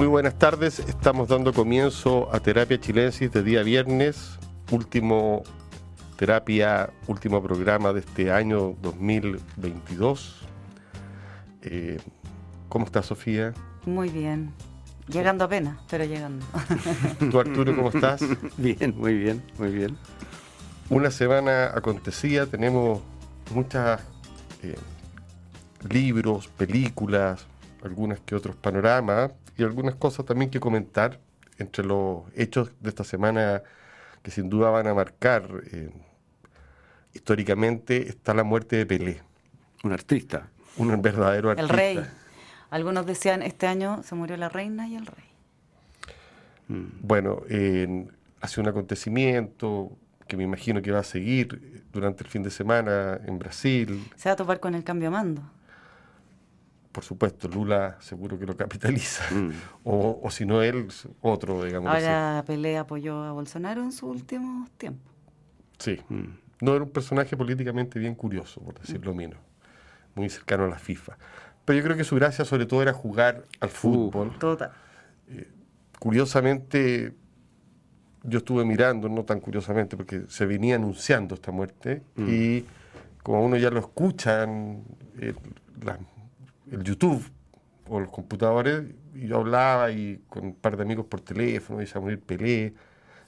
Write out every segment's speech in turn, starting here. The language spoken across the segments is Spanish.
Muy buenas tardes, estamos dando comienzo a Terapia Chilensis de día viernes, último terapia, último programa de este año 2022. Eh, ¿Cómo estás, Sofía? Muy bien. Llegando apenas, pero llegando. ¿Tú, Arturo, cómo estás? Bien, muy bien, muy bien. Una semana acontecida, tenemos muchos eh, libros, películas, algunas que otros panoramas y algunas cosas también que comentar entre los hechos de esta semana que sin duda van a marcar. Eh, históricamente está la muerte de Pelé. Un artista. Un verdadero artista. El rey. Algunos decían, este año se murió la reina y el rey. Mm. Bueno, hace un acontecimiento que me imagino que va a seguir durante el fin de semana en Brasil. Se va a topar con el cambio de mando. Por supuesto, Lula seguro que lo capitaliza. Mm. O, si no él, otro, digamos. Ahora Pelé apoyó a Bolsonaro en sus últimos tiempos. Sí. Mm. No era un personaje políticamente bien curioso, por decirlo menos. Muy cercano a la FIFA. Pero yo creo que su gracia sobre todo era jugar al fútbol. Total. Eh, curiosamente, yo estuve mirando, no tan curiosamente, porque se venía anunciando esta muerte mm. y como uno ya lo escucha en el YouTube o los computadores, y yo hablaba y con un par de amigos por teléfono, y a Pelé,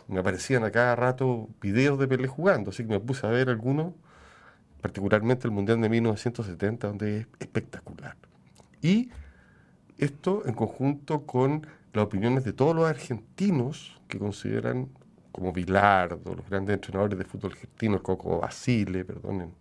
me aparecían a cada rato videos de Pelé jugando, así que me puse a ver algunos, particularmente el Mundial de 1970, donde es espectacular. Y esto en conjunto con las opiniones de todos los argentinos que consideran como Bilardo, los grandes entrenadores de fútbol argentino, Coco Basile, perdonen,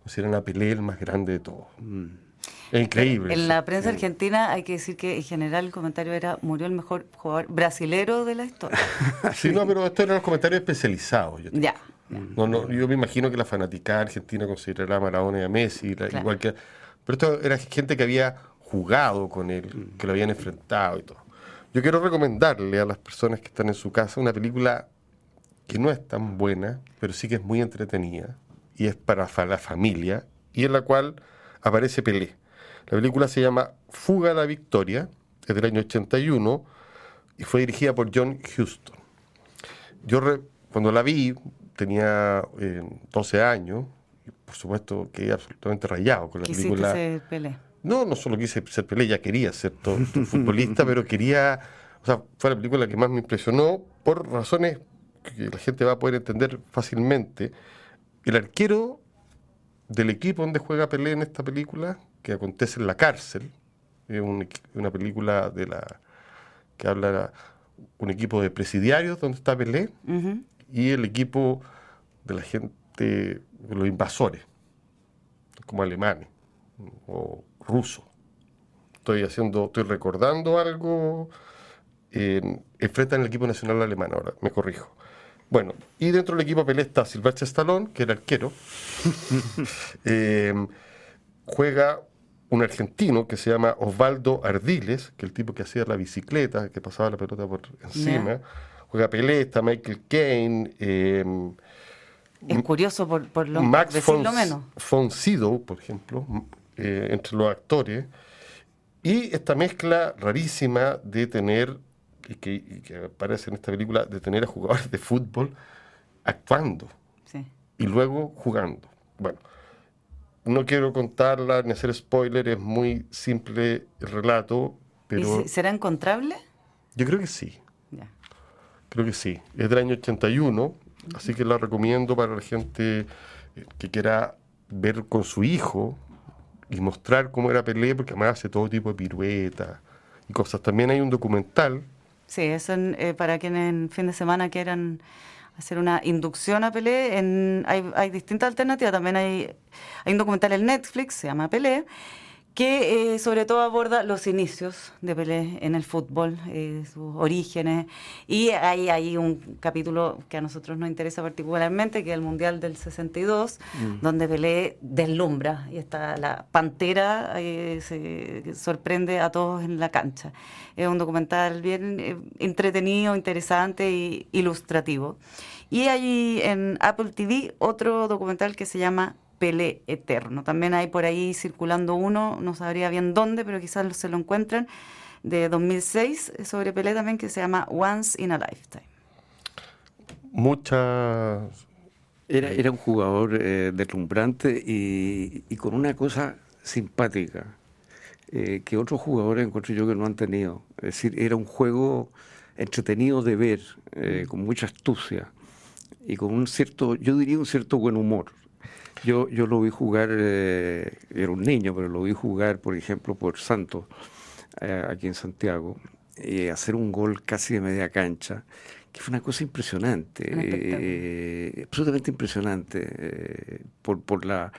consideran a Pelé el más grande de todos. Mm. Increíble. En la prensa argentina hay que decir que en general el comentario era murió el mejor jugador brasilero de la historia. sí, no, pero esto eran los comentarios especializados. ya. No, no, yo me imagino que la fanaticada argentina considerará a Maradona y a Messi, igual que... Pero esto era gente que había jugado con él, que lo habían enfrentado y todo. Yo quiero recomendarle a las personas que están en su casa una película que no es tan buena, pero sí que es muy entretenida, y es para la familia, y en la cual aparece Pelé. La película se llama Fuga a la Victoria, es del año 81, y fue dirigida por John Huston. Yo cuando la vi tenía 12 eh, años, y por supuesto quedé absolutamente rayado con la película. Ser Pelé? No, no solo quise ser Pelé, ya quería ser todo, futbolista, pero quería, o sea, fue la película que más me impresionó por razones que la gente va a poder entender fácilmente. El arquero del equipo donde juega Pelé en esta película, que acontece en la cárcel, es una película de la que habla un equipo de presidiarios donde está Pelé y el equipo de la gente, de los invasores, como alemanes o ruso. Estoy haciendo, estoy recordando algo. Eh, enfrentan el equipo nacional alemán ahora, me corrijo. Bueno, y dentro del equipo Pelé está Silvestre Stallone, que era arquero. Eh, juega un argentino que se llama Osvaldo Ardiles, que es el tipo que hacía la bicicleta, que pasaba la pelota por encima. Juega Pelé, está Michael Caine. Eh, es curioso por, por lo Max decirlo menos. Foncido, por ejemplo, eh, entre los actores. Y esta mezcla rarísima de tener y que, aparece en esta película, de tener a jugadores de fútbol actuando y luego jugando. Bueno, no quiero contarla ni hacer spoiler, es muy simple el relato. Pero ¿Será encontrable? Yo creo que sí. Creo que sí. Es del año 81, así que la recomiendo para la gente eh, que quiera ver con su hijo y mostrar cómo era Pelé, porque además hace todo tipo de piruetas y cosas. También hay un documental Sí, eso eh, para quienes en fin de semana quieran hacer una inducción a Pelé, en, hay, hay distintas alternativas. También hay, hay un documental en Netflix, se llama Pelé, que eh, sobre todo aborda los inicios de Pelé en el fútbol, eh, sus orígenes, y hay, hay un capítulo que a nosotros nos interesa particularmente, que es el Mundial del 62, mm. donde Pelé deslumbra, y está la pantera eh, se sorprende a todos en la cancha. Es un documental bien entretenido, interesante e ilustrativo. Y hay en Apple TV otro documental que se llama Pelé Eterno. También hay por ahí circulando uno, no sabría bien dónde, pero quizás se lo encuentren, de 2006 sobre Pelé también que se llama Once in a Lifetime. Muchas... Era, era un jugador eh, deslumbrante y, y, con una cosa simpática eh, que otros jugadores encuentro yo que no han tenido. Es decir, era un juego entretenido de ver, eh, con mucha astucia y con un cierto, yo diría un cierto buen humor. Yo, yo lo vi jugar, eh, era un niño, pero lo vi jugar, por ejemplo, por Santos, eh, aquí en Santiago, y hacer un gol casi de media cancha, que fue una cosa impresionante, eh, absolutamente impresionante, por, por la,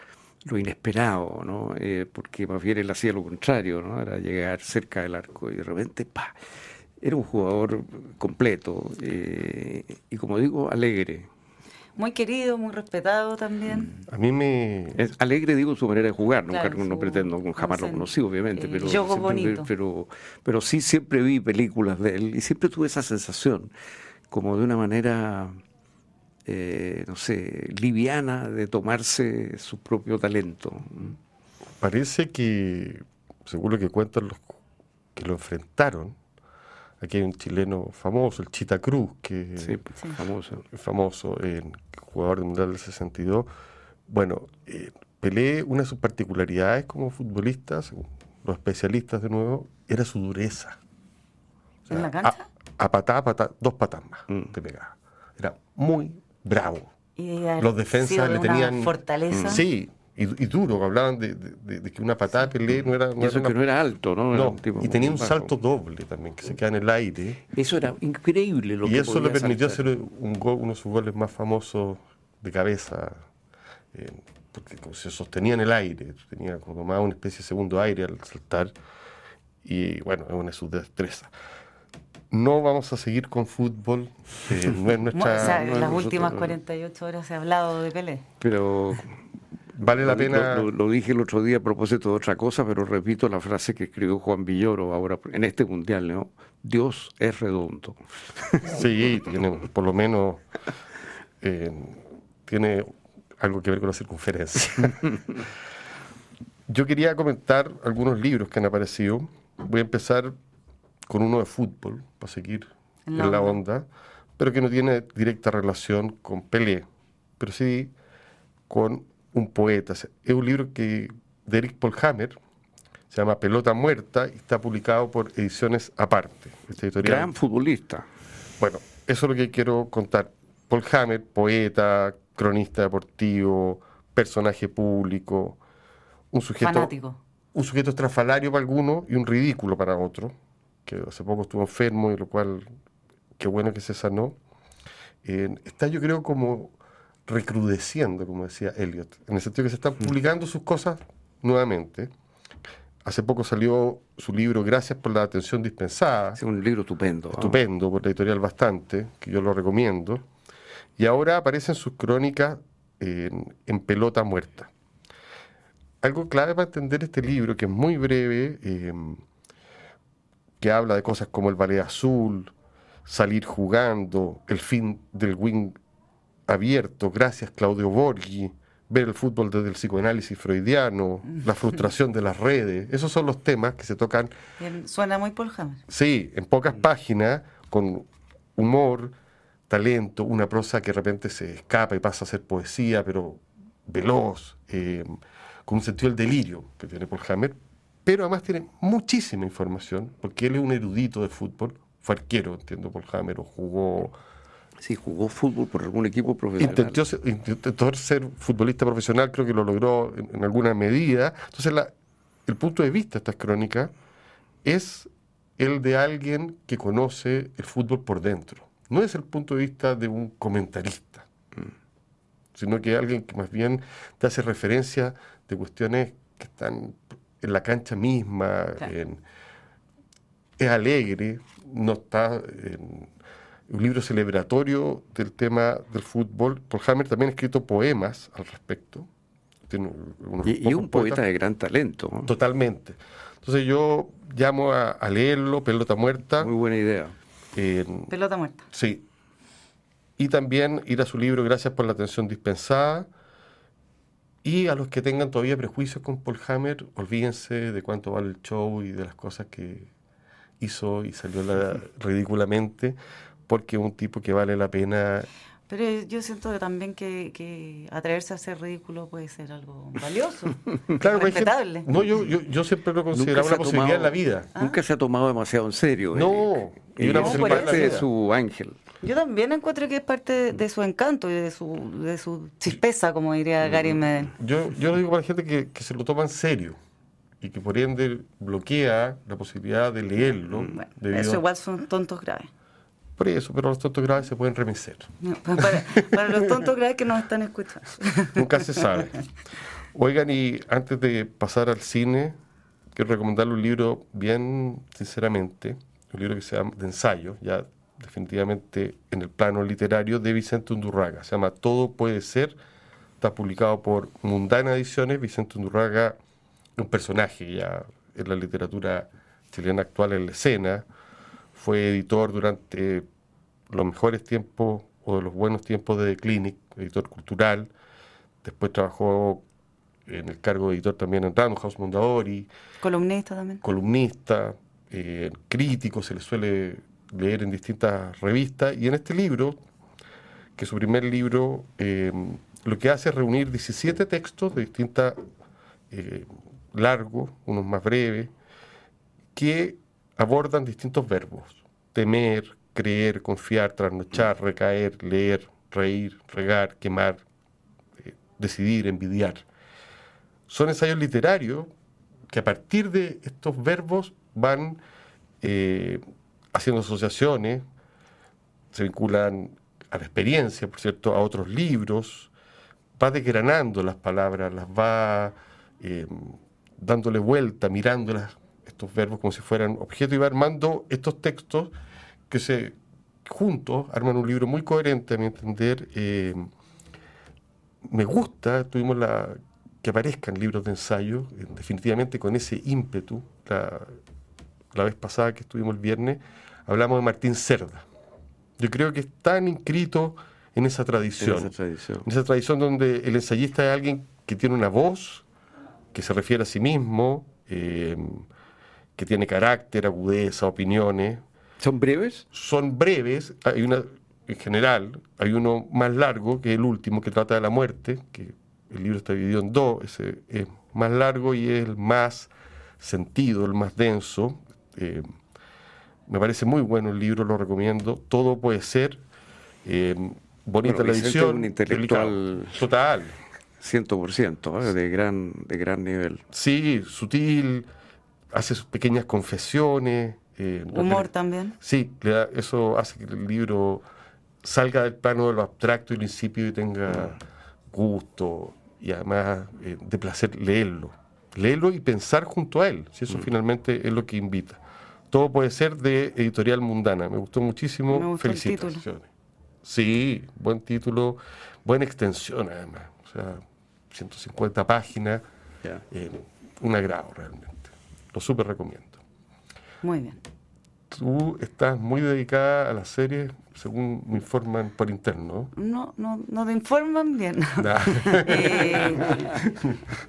lo inesperado, ¿no? porque más bien él hacía lo contrario, ¿no? era llegar cerca del arco y de repente, ¡pa! Era un jugador completo y, como digo, alegre. Muy querido, muy respetado también. A mí me... Es alegre, digo, su manera de jugar. Nunca, no pretendo, jamás lo conocí, obviamente. pero, bonito. pero, pero sí siempre vi películas de él y siempre tuve esa sensación, como de una manera, eh, no sé, liviana de tomarse su propio talento. Parece que, según lo que cuentan los que lo enfrentaron, Aquí hay un chileno famoso, el Chita Cruz, que sí, famoso. famoso, jugador mundial del 62. Bueno, eh, Pelé, una de sus particularidades como futbolista, según los especialistas de nuevo, era su dureza. ¿En la cancha? A, patada, dos patas más mm. te pegaba. Era muy bravo. Y los defensas le tenían. Fortaleza. Sí, y, duro, hablaban de, que una patada de Pelé no era... No eso que no era alto, ¿no? y tenía un salto doble también, que se queda en el aire. Eso era increíble lo y eso le permitió hacer un uno de sus goles más famosos de cabeza, eh, porque se sostenía en el aire, tenía como más una especie de segundo aire al saltar, y bueno, es una de sus destrezas no vamos a seguir con fútbol. Eh, no es nuestra, o sea, en las últimas 48 horas se ha hablado de Pelé. Pero Vale la pena. Lo, dije el otro día a propósito de otra cosa, pero repito la frase que escribió Juan Villoro ahora en este mundial, ¿no? Dios es redondo. Sí, tiene, por lo menos eh, tiene algo que ver con la circunferencia. Yo quería comentar algunos libros que han aparecido. Voy a empezar con uno de fútbol, para seguir en la, onda, pero que no tiene directa relación con Pelé, pero sí con un poeta. Es un libro que de Eric Polhammer, se llama Pelota Muerta y está publicado por Ediciones Aparte. Este editorial. Gran futbolista. Bueno, eso es lo que quiero contar. Paul Hammer, poeta, cronista deportivo, personaje público, un sujeto, Fanático. un sujeto estrafalario para algunos y un ridículo para otros, que hace poco estuvo enfermo y lo cual, qué bueno que se sanó. está yo creo como recrudeciendo, como decía Eliot, en el sentido que se están publicando sus cosas nuevamente. Hace poco salió su libro Gracias por la atención dispensada. Es un libro estupendo. Estupendo, por la editorial Bastante, que yo lo recomiendo. Y ahora aparecen sus crónicas en, pelota muerta. Algo clave para entender este libro, que es muy breve, em, que habla de cosas como el ballet azul, salir jugando, el fin del wing abierto, gracias Claudio Borghi, ver el fútbol desde el psicoanálisis freudiano, la frustración de las redes, esos son los temas que se tocan. Suena muy Paul Hammer. Sí, en pocas páginas, con humor, talento, una prosa que de repente se escapa y pasa a ser poesía, pero veloz, eh, con un sentido del delirio que tiene Paul Hammer, pero además tiene muchísima información, porque él es un erudito de fútbol, fue arquero, entiendo, Paul Hammer, o jugó Sí, jugó fútbol por algún equipo profesional. Intentó, ser futbolista profesional, creo que lo logró en, alguna medida. Entonces, el punto de vista de estas crónicas es el de alguien que conoce el fútbol por dentro. No es el punto de vista de un comentarista, sino que alguien que más bien te hace referencia de cuestiones que están en la cancha misma, es alegre, no está en, un libro celebratorio del tema del fútbol. Paul Hammer también ha escrito poemas al respecto. y, un poeta de gran talento. Totalmente. Entonces yo llamo a, leerlo, Pelota Muerta. Muy buena idea. Pelota Muerta. Sí. Y también ir a su libro Gracias por la atención dispensada. Y a los que tengan todavía prejuicios con Paul Hammer, olvídense de cuánto vale el show y de las cosas que, hizo y salió la, ridículamente porque es un tipo que vale la pena pero yo siento también que, que, atreverse a hacer ridículo puede ser algo valioso, claro, respetable. no, yo, yo, yo, siempre lo considero una posibilidad en la vida. ¿Ah? Nunca se ha tomado demasiado en serio. No, y una parte de su ángel. Yo también encuentro que es parte de su encanto y de su, de su chispeza, como diría. Gary Medel. Yo, yo lo digo para la gente que, que se lo toma en serio y que por ende bloquea la posibilidad de leerlo. eso igual son tontos graves eso, pero los tontos graves se pueden remecer. para, los tontos graves que nos están escuchando. Nunca se sabe. Oigan, y antes de pasar al cine, quiero recomendarle un libro bien sinceramente, un libro que se llama de ensayo, ya definitivamente en el plano literario, de Vicente Undurraga. Se llama Todo puede ser, está publicado por Mundana Ediciones. Vicente Undurraga, un personaje ya en la literatura chilena actual en la escena, fue editor durante los mejores tiempos o de los buenos tiempos de The Clinic, editor cultural. Después trabajó en el cargo de editor también en Random House Mondadori. Columnista también. Columnista, eh, crítico, se le suele leer en distintas revistas. Y en este libro, que es su primer libro, eh, lo que hace es reunir 17 textos de distintas, eh, largos, unos más breves, que abordan distintos verbos. Temer, creer, confiar, trasnochar, recaer, leer, reír, regar, quemar, eh, decidir, envidiar. Son ensayos literarios que a partir de estos verbos van eh, haciendo asociaciones, se vinculan a la experiencia, por cierto, a otros libros, va desgranando las palabras, las va eh, dándole vuelta, mirándolas estos verbos como si fueran objetos y va armando estos textos que se juntos arman un libro muy coherente, a mi entender. Eh, me gusta, tuvimos la que aparezcan libros de ensayo, eh, definitivamente con ese ímpetu. La, la, vez pasada que estuvimos el viernes, hablamos de Martín Cerda. Yo creo que están inscritos en esa tradición. En esa tradición. En esa tradición donde el ensayista es alguien que tiene una voz, que se refiere a sí mismo, eh, que tiene carácter, agudeza, opiniones. ¿Son breves? Son breves. Hay una, en general, hay uno más largo, que es el último, que trata de la muerte, que el libro está dividido en dos. Ese es más largo y es el más sentido, el más denso. Eh, me parece muy bueno el libro, lo recomiendo. Todo puede ser. Eh, bonita la edición. Un intelectual total. 100%, ¿eh? de, gran, de gran nivel. Sí, sutil, hace sus pequeñas confesiones. Eh, Humor también. Sí, eso hace que el libro salga del plano de lo abstracto y lo insípido y tenga gusto y además eh, de placer leerlo. Leerlo y pensar junto a él, si eso mm. finalmente es lo que invita. Todo puede ser de Editorial Mundana. Me gustó muchísimo. Me Felicitaciones. Sí, buen título, buena extensión además. O sea, 150 páginas. Eh, un agrado realmente. Lo súper recomiendo. Muy bien. Tú estás muy dedicada a las series, según me informan por interno. No, no, no te informan bien. eh,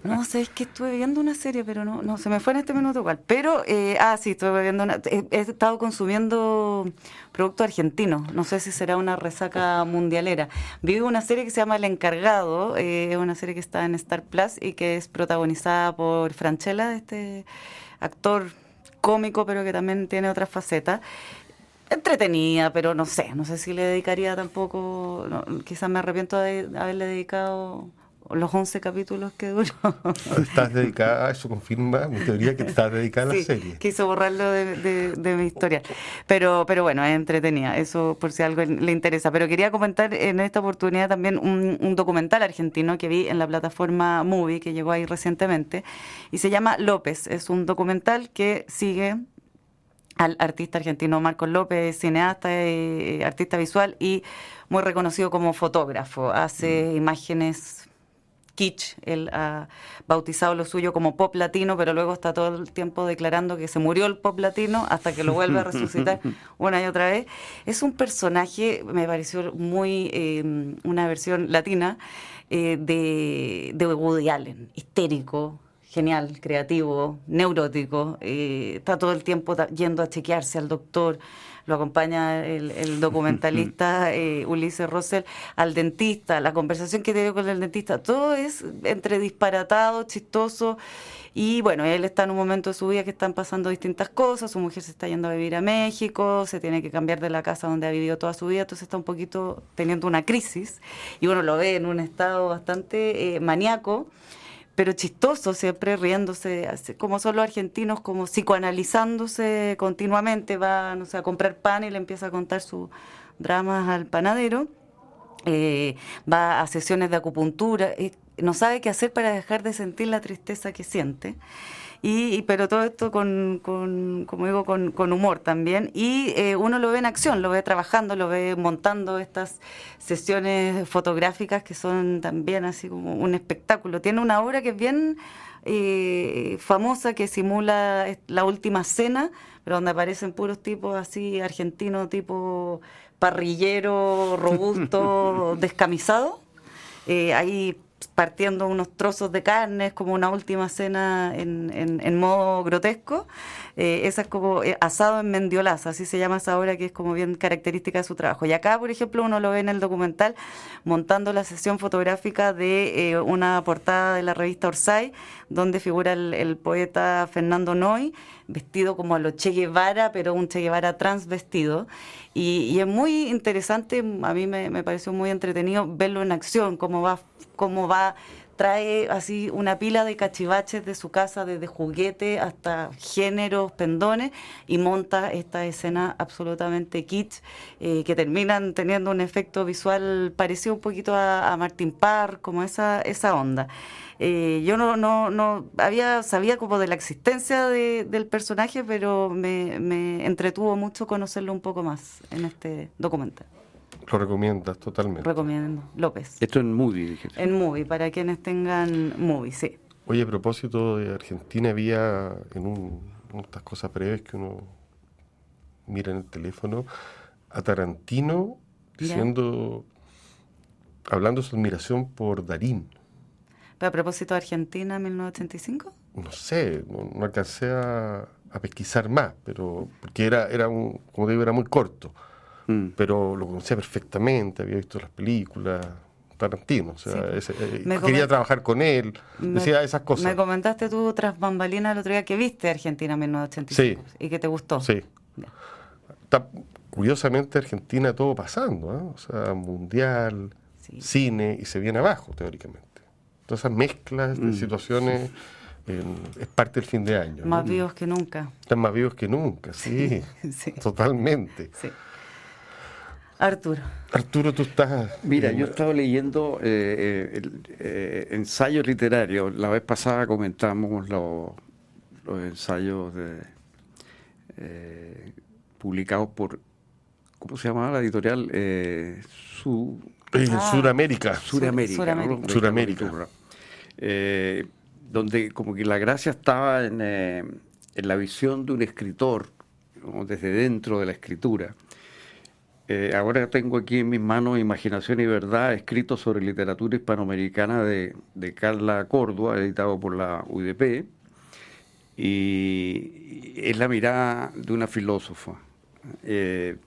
no, sé, es que estuve viendo una serie, pero no, no, se me fue en este minuto igual. Pero, eh, ah, sí, estuve viendo una. He, estado consumiendo producto argentino. No sé si será una resaca mundialera. Vi una serie que se llama El Encargado, eh, es una serie que está en Star Plus y que es protagonizada por Franchella, este actor cómico, pero que también tiene otras facetas. Entretenida, pero no sé, no sé si le dedicaría tampoco, quizás me arrepiento de haberle dedicado los 11 capítulos que duró. Estás dedicada, eso confirma mi teoría que estás dedicada a la serie. Quiso borrarlo de, mi historia. Pero, pero bueno, es entretenida, eso por si algo le interesa. Pero quería comentar en esta oportunidad también un, documental argentino que vi en la plataforma Movie, que llegó ahí recientemente, y se llama López. Es un documental que sigue al artista argentino Marcos López, cineasta, y, artista visual y muy reconocido como fotógrafo. Hace mm. imágenes kitsch. Él ha bautizado lo suyo como pop latino, pero luego está todo el tiempo declarando que se murió el pop latino hasta que lo vuelve a resucitar una y otra vez. Es un personaje, me pareció muy eh, una versión latina eh, de, de Woody Allen, histérico, genial, creativo, neurótico, eh, está todo el tiempo yendo a chequearse al doctor, lo acompaña el, documentalista eh, Ulises Rosell al dentista, la conversación que tiene con el dentista, todo es entre disparatado, chistoso. Y bueno, él está en un momento de su vida que están pasando distintas cosas, su mujer se está yendo a vivir a México, se tiene que cambiar de la casa donde ha vivido toda su vida, entonces está un poquito teniendo una crisis y uno lo ve en un estado bastante eh, maníaco pero chistoso, siempre riéndose, como son los argentinos, como psicoanalizándose continuamente, va no sé, a comprar pan y le empieza a contar sus dramas al panadero, eh, va a sesiones de acupuntura, y no sabe qué hacer para dejar de sentir la tristeza que siente. Y, pero todo esto con, con como digo, con, con, humor también. Y eh, uno lo ve en acción, lo ve trabajando, lo ve montando estas sesiones fotográficas que son también así como un espectáculo. Tiene una obra que es bien eh, famosa que simula la última cena, pero donde aparecen puros tipos así argentinos, tipo parrillero, robusto, descamisado. Eh, hay partiendo unos trozos de carne, como una última cena en, en, modo grotesco. Eh, esa es como eh, asado en mendiolaza, así se llama esa obra que es como bien característica de su trabajo. Y acá, por ejemplo, uno lo ve en el documental montando la sesión fotográfica de eh, una portada de la revista Orsay, donde figura el, poeta Fernando Noy, vestido como a lo Che Guevara, pero un Che Guevara transvestido. Y, y es muy interesante, a mí me, me pareció muy entretenido verlo en acción, cómo va cómo va, trae así una pila de cachivaches de su casa, desde juguete hasta géneros, pendones, y monta esta escena absolutamente kitsch, eh, que terminan teniendo un efecto visual parecido un poquito a, Martin Parr, como esa, esa onda. Eh, yo no, no, no había, sabía como de la existencia del personaje, pero me, me entretuvo mucho conocerlo un poco más en este documental. Lo recomiendas totalmente. Recomiendo, López. Esto en movie, dije. En movie, para quienes tengan movie, sí. Oye, a propósito de Argentina, había en un, estas cosas breves que uno mira en el teléfono a Tarantino diciendo, hablando de su admiración por Darín. ¿Pero a propósito de Argentina, 1985? No sé, no, alcancé a, a, pesquisar más, pero porque era, era un, como digo, era muy corto. Mm. pero lo conocía perfectamente, había visto las películas, Tarantino, o sea, eh, quería trabajar con él, decía esas cosas. Me comentaste tú tras bambalinas el otro día que viste Argentina 1985 sí, y que te gustó. Sí. Está, curiosamente Argentina todo pasando, ¿eh? o sea, mundial, cine y se viene abajo teóricamente. Todas esas mezclas de mm. situaciones es parte del fin de año. Más vivos que nunca. Están más vivos que nunca, sí, sí. totalmente. Sí. Arturo. Arturo, tú estás... Mira, yo he estado leyendo eh, eh, eh, ensayos literarios. La vez pasada comentamos los, ensayos publicados por, ¿cómo se llamaba la editorial? Su, en ah. Suramérica. Suramérica. Suramérica. donde como que la gracia estaba en, en la visión de un escritor, desde dentro de la escritura. Eh, ahora tengo aquí en mis manos Imaginación y Verdad, escrito sobre literatura hispanoamericana de, Carla Córdoba, editado por la UDP. Y es la mirada de una filósofa, eh,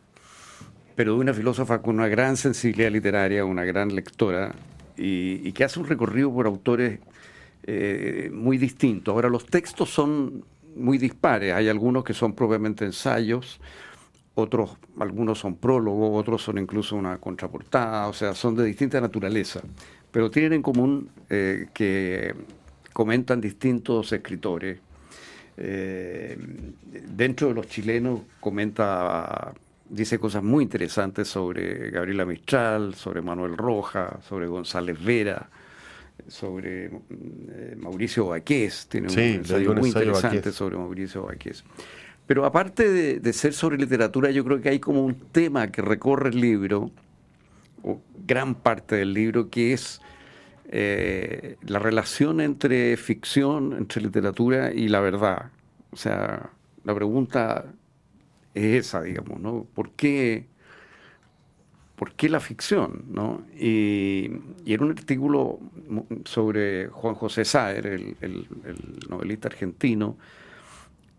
pero de una filósofa con una gran sensibilidad literaria, una gran lectora, y, que hace un recorrido por autores eh, muy distintos. Ahora, los textos son muy dispares, hay algunos que son propiamente ensayos, otros, algunos son prólogos, otros son incluso una contraportada, o sea, son de distinta naturaleza, pero tienen en común eh, que comentan distintos escritores. Eh, dentro de los chilenos comenta, dice cosas muy interesantes sobre Gabriela Mistral, sobre Manuel Roja, sobre González Vera, sobre eh, Mauricio Baqués, tiene un ensayo muy interesante sobre Mauricio Baqués. Pero aparte de, ser sobre literatura, yo creo que hay como un tema que recorre el libro, o gran parte del libro, que es eh, la relación entre ficción, entre literatura y la verdad. O sea, la pregunta es esa, digamos, ¿no? ¿Por qué, ¿por qué la ficción? ¿no? Y, y, en un artículo sobre Juan José Saer, el, el, novelista argentino,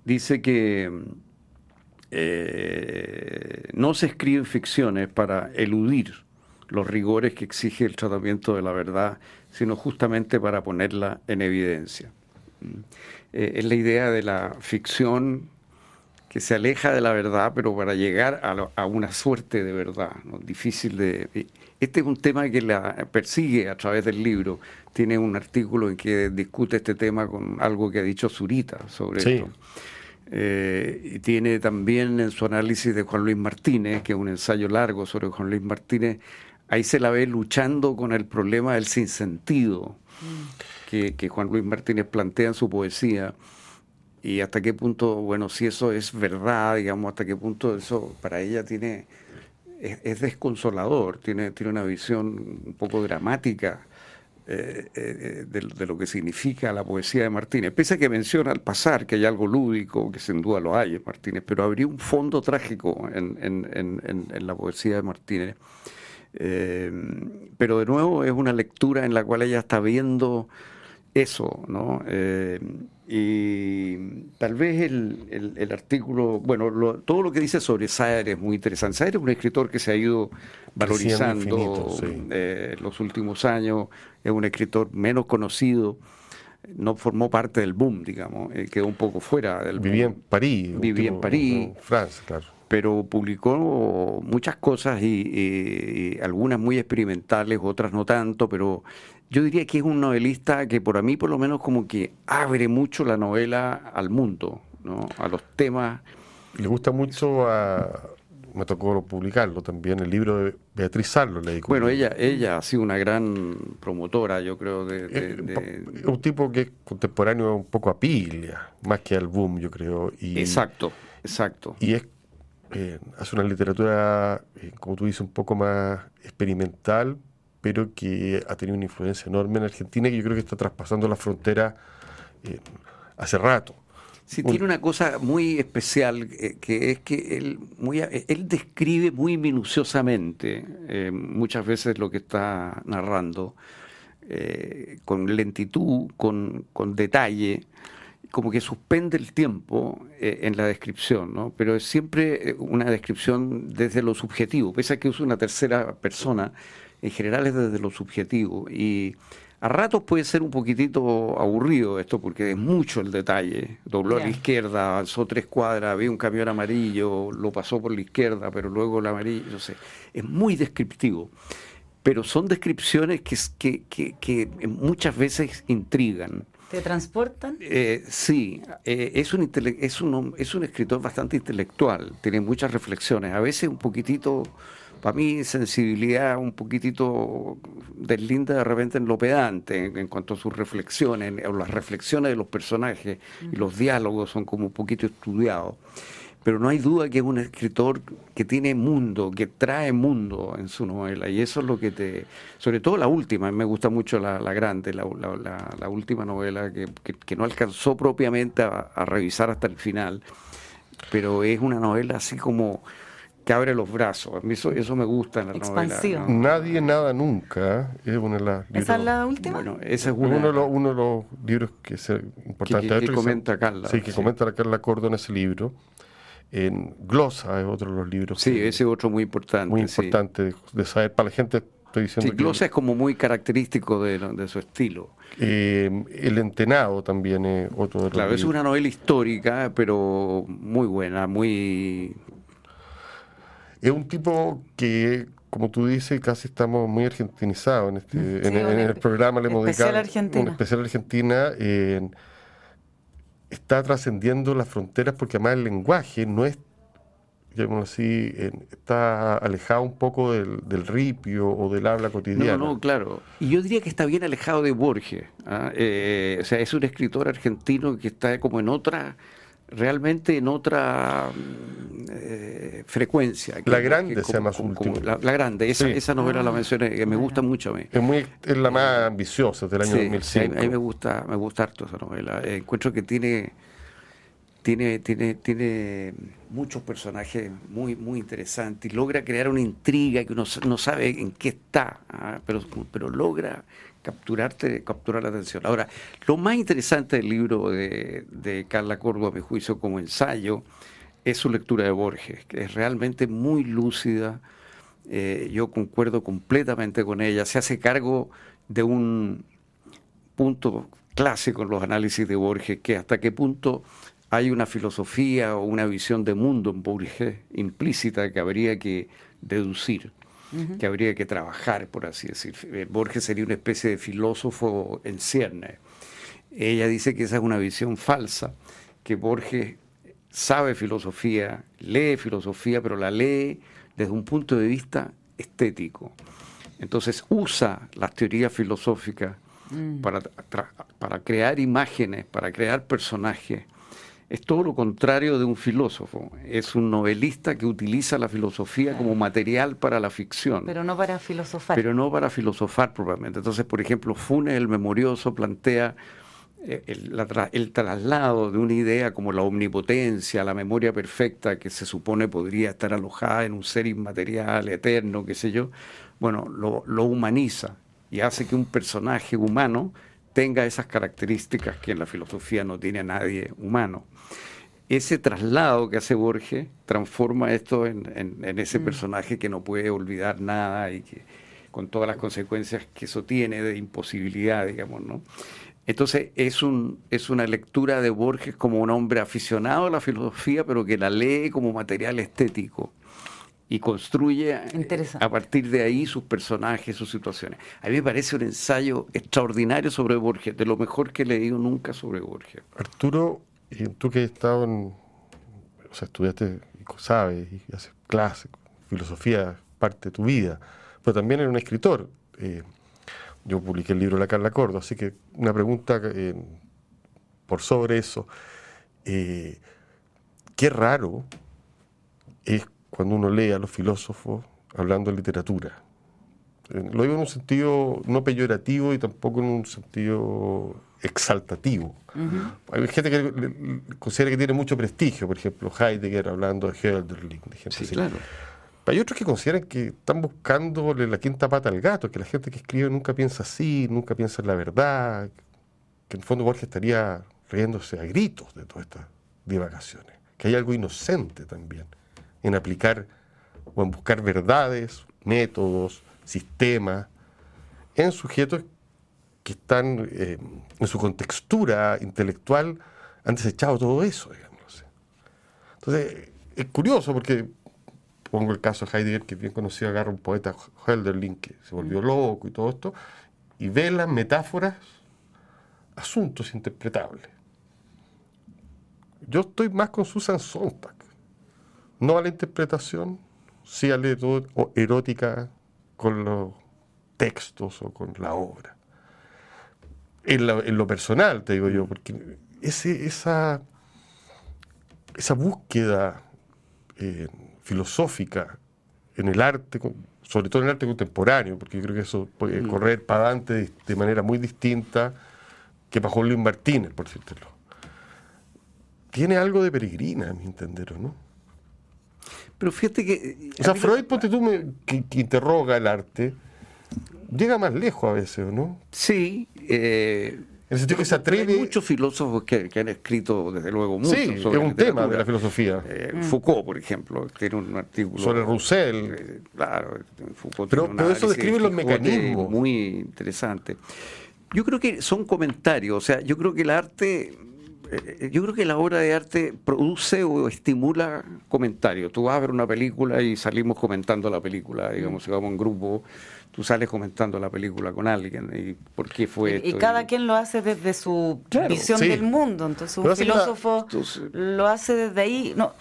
dice que eh, no se escriben ficciones para eludir los rigores que exige el tratamiento de la verdad, sino justamente para ponerla en evidencia. Mm. Eh, es la idea de la ficción que se aleja de la verdad, pero para llegar a, una suerte de verdad, difícil de... Este es un tema que la persigue a través del libro. Tiene un artículo en que discute este tema con algo que ha dicho Zurita sobre esto. Eh, y tiene también en su análisis de Juan Luis Martínez, que es un ensayo largo sobre Juan Luis Martínez, ahí se la ve luchando con el problema del sinsentido mm. que, que Juan Luis Martínez plantea en su poesía y hasta qué punto, bueno, si eso es verdad, digamos, hasta qué punto eso para ella tiene, es, desconsolador, tiene, tiene una visión un poco dramática eh, eh, de, lo que significa la poesía de Martínez. Pese a que menciona al pasar que hay algo lúdico, que sin duda lo hay en Martínez, pero habría un fondo trágico en, en, la poesía de Martínez. Eh, pero de nuevo es una lectura en la cual ella está viendo eso, ¿no? Y tal vez el, el, artículo, bueno, todo lo que dice sobre Saer es muy interesante. Saer es un escritor que se ha ido valorizando en eh, los últimos años, es un escritor menos conocido, no formó parte del boom, digamos, eh, quedó un poco fuera del Vivía en París. Vivía en París. Francia, claro. Pero publicó muchas cosas y algunas muy experimentales, otras no tanto, pero yo diría que es un novelista que por a mí por lo menos como que abre mucho la novela al mundo, ¿no? a los temas. Le gusta mucho a, me tocó publicarlo también, el libro de Beatriz Sarlo. Le bueno, ella, ella ha sido una gran promotora, yo creo, de... un tipo que es contemporáneo un poco a Piglia, más que al boom, yo creo. Y, exacto, exacto. Y es eh, hace una literatura, eh, como tú dices, un poco más experimental, pero que ha tenido una influencia enorme en Argentina y que yo creo que está traspasando la frontera eh, hace rato. Sí, tiene una cosa muy especial, eh, que es que él, muy, él describe muy minuciosamente eh, muchas veces lo que está narrando, con lentitud, con, con, detalle, como que suspende el tiempo en la descripción, ¿no? pero es siempre una descripción desde lo subjetivo, pese a que usa una tercera persona en general es desde lo subjetivo. Y a ratos puede ser un poquitito aburrido esto porque es mucho el detalle. Dobló a la izquierda, avanzó tres cuadras, vio un camión amarillo, lo pasó por la izquierda, pero luego el amarillo, no sé. Es muy descriptivo. Pero son descripciones que, que, que, muchas veces intrigan. ¿Te transportan? Eh, sí, eh, es, un es, un, es un escritor bastante intelectual, tiene muchas reflexiones, a veces un poquitito para mí sensibilidad un poquitito deslinda de repente en lo pedante en, cuanto a sus reflexiones, o las reflexiones de los personajes y los diálogos son como un poquito estudiados. Pero no hay duda que es un escritor que tiene mundo, que trae mundo en su novela. Y eso es lo que te... Sobre todo la última, me gusta mucho la, grande, la, la, última novela que, que, no alcanzó propiamente a, a revisar hasta el final. Pero es una novela así como que abre los brazos. eso, eso me gusta en la novela. Nadie, nada, nunca. Es una de las ¿Esa es la última? Bueno, ese es uno, de los, uno de los libros que es importante. Que, comenta Carla. Sí, que comenta Carla Cordo en ese libro. En Glosa es otro de los libros. Sí, ese es otro muy importante. Muy importante de, saber para la gente. Estoy diciendo sí, Glosa es como muy característico de, de su estilo. Eh, el Entenado también es otro de los Claro, es una novela histórica, pero muy buena, muy es un tipo que, como tú dices, casi estamos muy argentinizados en, este, en, el programa. Le hemos dedicado Argentina. especial Argentina. está trascendiendo las fronteras porque además el lenguaje no es así, está alejado un poco del, ripio o del habla cotidiana. No, no, claro. Y yo diría que está bien alejado de Borges. ¿ah? Eh, o sea, es un escritor argentino que está como en otra realmente en otra eh, frecuencia. la Grande se llama su último. La, Grande, esa, esa novela la mencioné, que me gusta mucho a mí. Es, muy, es la más ambiciosa del año 2005. a mí me gusta, me gusta harto esa novela. Eh, encuentro que tiene tiene, tiene, tiene muchos personajes muy, muy interesantes y logra crear una intriga que uno no sabe en qué está, ¿ah? pero, pero logra capturarte, capturar la atención. Ahora, lo más interesante del libro de, de Carla Córdoba, a mi juicio, como ensayo, es su lectura de Borges, que es realmente muy lúcida. Eh, yo concuerdo completamente con ella. Se hace cargo de un punto clásico en los análisis de Borges, que hasta qué punto hay una filosofía o una visión de mundo en Borges implícita que habría que deducir, que habría que trabajar, por así decir. Eh, Borges sería una especie de filósofo en cierne. Ella dice que esa es una visión falsa, que Borges sabe filosofía, lee filosofía, pero la lee desde un punto de vista estético. Entonces usa las teorías filosóficas mm. para, para crear imágenes, para crear personajes. Es todo lo contrario de un filósofo. Es un novelista que utiliza la filosofía como material para la ficción. Pero no para filosofar. Pero no para filosofar propiamente. Entonces, por ejemplo, Funes el Memorioso plantea eh, el, traslado de una idea como la omnipotencia, la memoria perfecta que se supone podría estar alojada en un ser inmaterial, eterno, qué sé yo, bueno, lo, humaniza y hace que un personaje humano tenga esas características que en la filosofía no tiene nadie humano. Ese traslado que hace Borges transforma esto en, ese mm. personaje que no puede olvidar nada y que con todas las consecuencias que eso tiene de imposibilidad, digamos, ¿no? Entonces es, un, es una lectura de Borges como un hombre aficionado a la filosofía, pero que la lee como material estético y construye eh, a partir de ahí sus personajes, sus situaciones. A mí me parece un ensayo extraordinario sobre Borges, de lo mejor que he leído nunca sobre Borges. Arturo, y tú que has estado en, o sea, estudiaste, sabes, y haces clases, filosofía, parte de tu vida, pero también eres un escritor. Eh, yo publiqué el libro La Carla Cordo, así que una pregunta eh, por sobre eso. Eh, qué raro es cuando uno lee a los filósofos hablando de literatura. Eh, lo digo en un sentido no peyorativo y tampoco en un sentido exaltativo. Hay gente que considera que tiene mucho prestigio, por ejemplo, Heidegger hablando de Hölderlin, sí, claro. Hay otros que consideran que están buscándole la quinta pata al gato, que la gente que escribe nunca piensa así, nunca piensa en la verdad, que en el fondo Borges estaría riéndose a gritos de todas estas divagaciones, que hay algo inocente también en aplicar o en buscar verdades, métodos, sistemas en sujetos que están eh, en su contextura intelectual han desechado todo eso, digamos. Entonces, es curioso porque pongo el caso de Heidegger, que bien conocido, agarra un poeta Hölderlin que se volvió mm. loco y todo esto, y ve las metáforas asuntos interpretables. Yo estoy más con Susan Sontag, no a la interpretación, sí a la erótica con los textos o con la obra. En, lo personal, te digo yo, porque ese, esa, esa búsqueda eh, filosófica en el arte, sobre todo en el arte contemporáneo, porque yo creo que eso puede mm. correr para adelante de, manera muy distinta que para Juan Luis Martínez, por decirlo. Tiene algo de peregrina, a mi entender, ¿no? Pero fíjate que... O sea, Freud, ponte tú, que, interroga el arte, llega más lejos a veces, ¿no? Sí, eh, en el sentido que se atreve. Hay muchos filósofos que, han escrito, desde luego, mucho sí, sobre es un tema de la filosofía. Eh, mm. Foucault, por ejemplo, tiene un artículo. Sobre Roussel. Eh, claro, Foucault pero, pero eso describe los mecanismos. Muy interesante. Yo creo que son comentarios, o sea, yo creo que el arte eh, yo creo que la obra de arte produce o estimula comentarios. Tú vas a ver una película y salimos comentando la película, digamos, si vamos en grupo, tú sales comentando la película con alguien y por qué fue y, esto. Y cada quien lo hace desde su visión del mundo, entonces un filósofo lo hace desde ahí. No,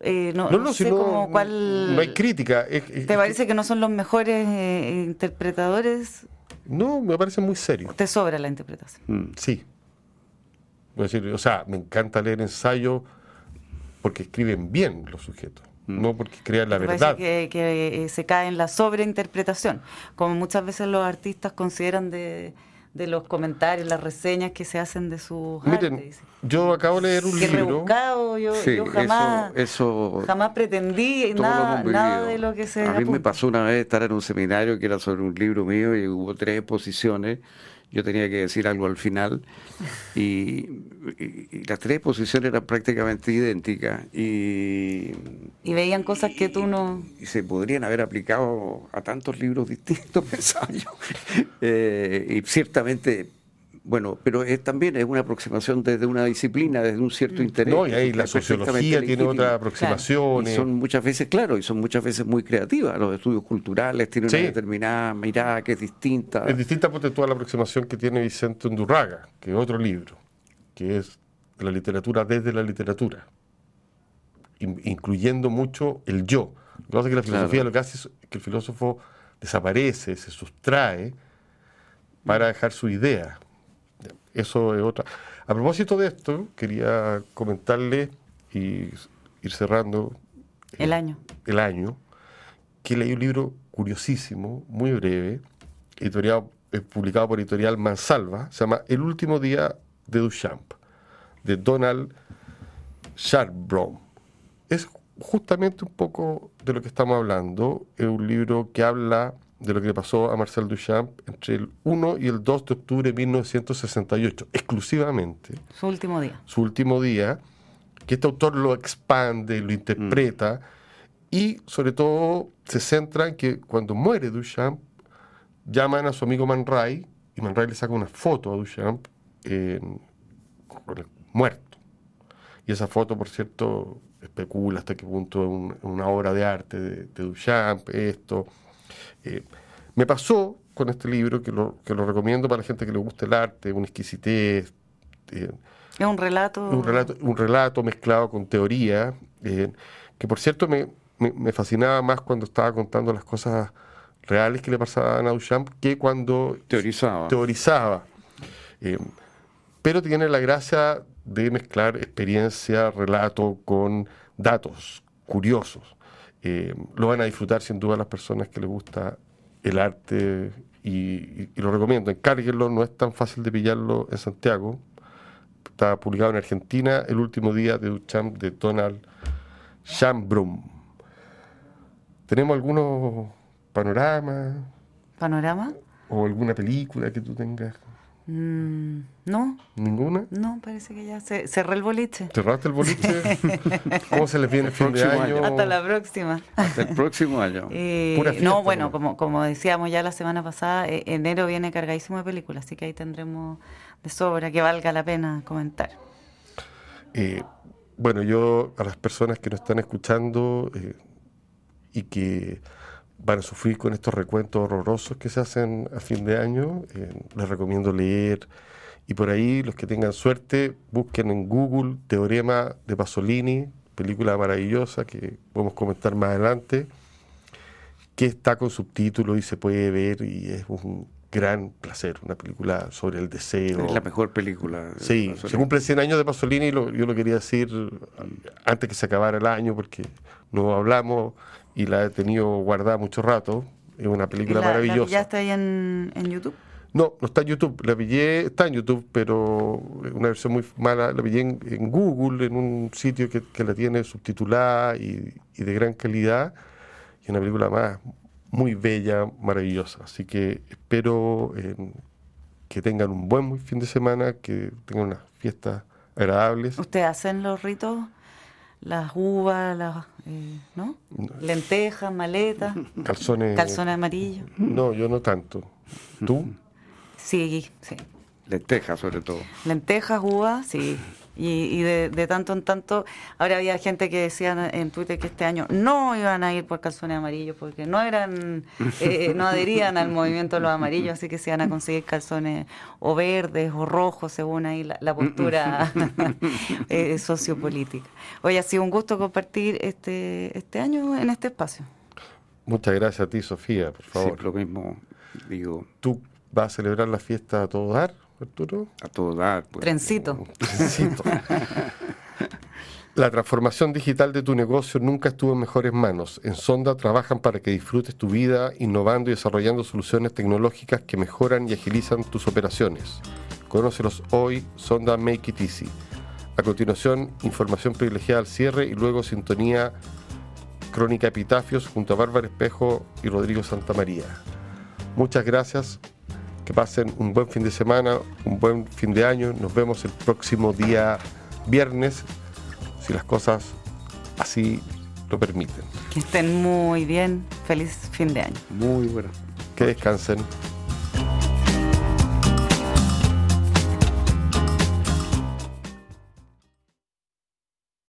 eh, no, no, sé cuál... No hay crítica. ¿Te parece que no son los mejores eh, interpretadores? No, me parece muy serio. ¿Te sobra la interpretación? Mm, sí. Decir, o sea, me encanta leer ensayos porque escriben bien los sujetos. Mm. no porque crean la verdad. Que, que, eh, se cae en la sobreinterpretación, como muchas veces los artistas consideran de, de los comentarios, las reseñas que se hacen de sus Miren, arte, dice. yo acabo de leer un Qué libro. rebuscado, yo, Sí, yo jamás, eso, eso jamás pretendí nada, nada de lo que se A mí me pasó una vez estar en un seminario que era sobre un libro mío y hubo tres exposiciones. Yo tenía que decir algo al final y, y- y las tres exposiciones eran prácticamente idénticas y, Y veían cosas que tú no... y se podrían haber aplicado a tantos libros distintos, pensaba yo. Eh, y ciertamente, bueno, pero es, también es una aproximación desde una disciplina, desde un cierto interés. No, y ahí la sociología tiene otras Y aproximaciones. son muchas veces, claro, y son muchas veces muy creativas. Los estudios culturales tienen Sí. una determinada mirada que es distinta. Es distinta ponte tú, a la aproximación que tiene Vicente Undurraga, que es otro libro, que es la literatura desde la literatura, in- incluyendo mucho el yo. Lo que pasa es que la filosofía Claro. lo que hace es que el filósofo desaparece, se sustrae para dejar su idea. Eso es otra. A propósito de esto, quería comentarle y ir cerrando El año. el año, que leí un libro curiosísimo, muy breve, editorial, eh, publicado por editorial Mansalva, se llama El último día de Duchamp, de Donald Sharpbrom. Es justamente un poco de lo que estamos hablando, es un libro que habla de lo que le pasó a Marcel Duchamp entre el 1 y el 2 de octubre de 1968, exclusivamente Su último día. su último día, que este autor lo expande, lo interpreta y sobre todo se centra en que cuando muere Duchamp, llaman a su amigo Man Ray y Man Ray le saca una foto a Duchamp el muerto. Y esa foto, por cierto, especula hasta qué punto es un- una obra de arte de, de Duchamp, esto. Eh, me pasó con este libro, que lo, que lo recomiendo para la gente que le gusta el arte, una exquisitez, eh, Es un relato... un relato, un relato mezclado con teoría, eh, que por cierto me, me- me fascinaba más cuando estaba contando las cosas reales que le pasaban a Duchamp que cuando Teorizaba. teorizaba. Eh, pero tiene la gracia de mezclar experiencia, relato con datos curiosos. Eh, lo van a disfrutar sin duda las personas que les gusta el arte y, y- y lo recomiendo. Encárguenlo, no es tan fácil de pillarlo en Santiago. Está publicado en Argentina el último día de Duchamp de Donald Schambrum. Tenemos algunos panoramas ¿Panorama? o alguna película que tú tengas. Mm, no, ¿Ninguna? no, parece que ya se, cerré el boliche. ¿Cerraste el boliche? ¿Cómo se les viene el fin de año? año. Hasta la próxima. Hasta el próximo año. Eh, Pura fiesta, no, bueno, ¿no? como, como decíamos ya la semana pasada, eh, enero viene cargadísimo de películas, así que ahí tendremos de sobra que valga la pena comentar. Eh, bueno, yo a las personas que nos están escuchando eh, y que van a sufrir con estos recuentos horrorosos que se hacen a fin de año, eh, les recomiendo leer. Y por ahí, los que tengan suerte, busquen en Google Teorema de Pasolini, película maravillosa que podemos comentar más adelante, que está con subtítulos y se puede ver y es un gran placer, una película sobre el deseo. Es la mejor película. Sí, Pasolini. se cumplen 100 años de Pasolini, y lo- yo lo quería decir antes que se acabara el año, porque no hablamos y la he tenido guardada mucho rato. Es una ¿Y película la, la maravillosa. pillaste ahí en, en YouTube? No, no está en YouTube. La pillé, está en YouTube, pero una versión muy mala. La pillé en, en Google, en un sitio que, que la tiene subtitulada y, y de gran calidad. Y una película más muy bella, maravillosa. Así que espero eh, que tengan un buen fin de semana, que tengan unas fiestas agradables. ¿Ustedes hacen los ritos? Las uvas, las, eh, ¿no? Lentejas, maletas, Calzones. calzones amarillos. No, yo no tanto. ¿Tú? Sí, sí. Lentejas, sobre todo. Lentejas, uvas, sí. Y, y de, de tanto en tanto, ahora había gente que decía en Twitter que este año no iban a ir por calzones amarillos porque no eran, eh, no adherían al movimiento de los amarillos, así que se iban a conseguir calzones o verdes o rojos, según ahí la, la postura eh, sociopolítica. Hoy ha sido un gusto compartir este, este año en este espacio. Muchas gracias a ti, Sofía, por favor. Siempre lo mismo, digo, ¿Tú vas a celebrar la fiesta a todo dar, Arturo? a todo dar. pues. Trencito. Trencito. La transformación digital de tu negocio nunca estuvo en mejores manos. En Sonda trabajan para que disfrutes tu vida innovando y desarrollando soluciones tecnológicas que mejoran y agilizan tus operaciones. Conócelos hoy, Sonda Make It Easy. A continuación, información privilegiada al cierre y luego sintonía crónica epitafios junto a Bárbara Espejo y Rodrigo Santamaría. Muchas gracias, que pasen un buen fin de semana, un buen fin de año. Nos vemos el próximo día viernes si las cosas así lo permiten. Que estén muy bien. Feliz fin de año. Muy bueno. Que descansen.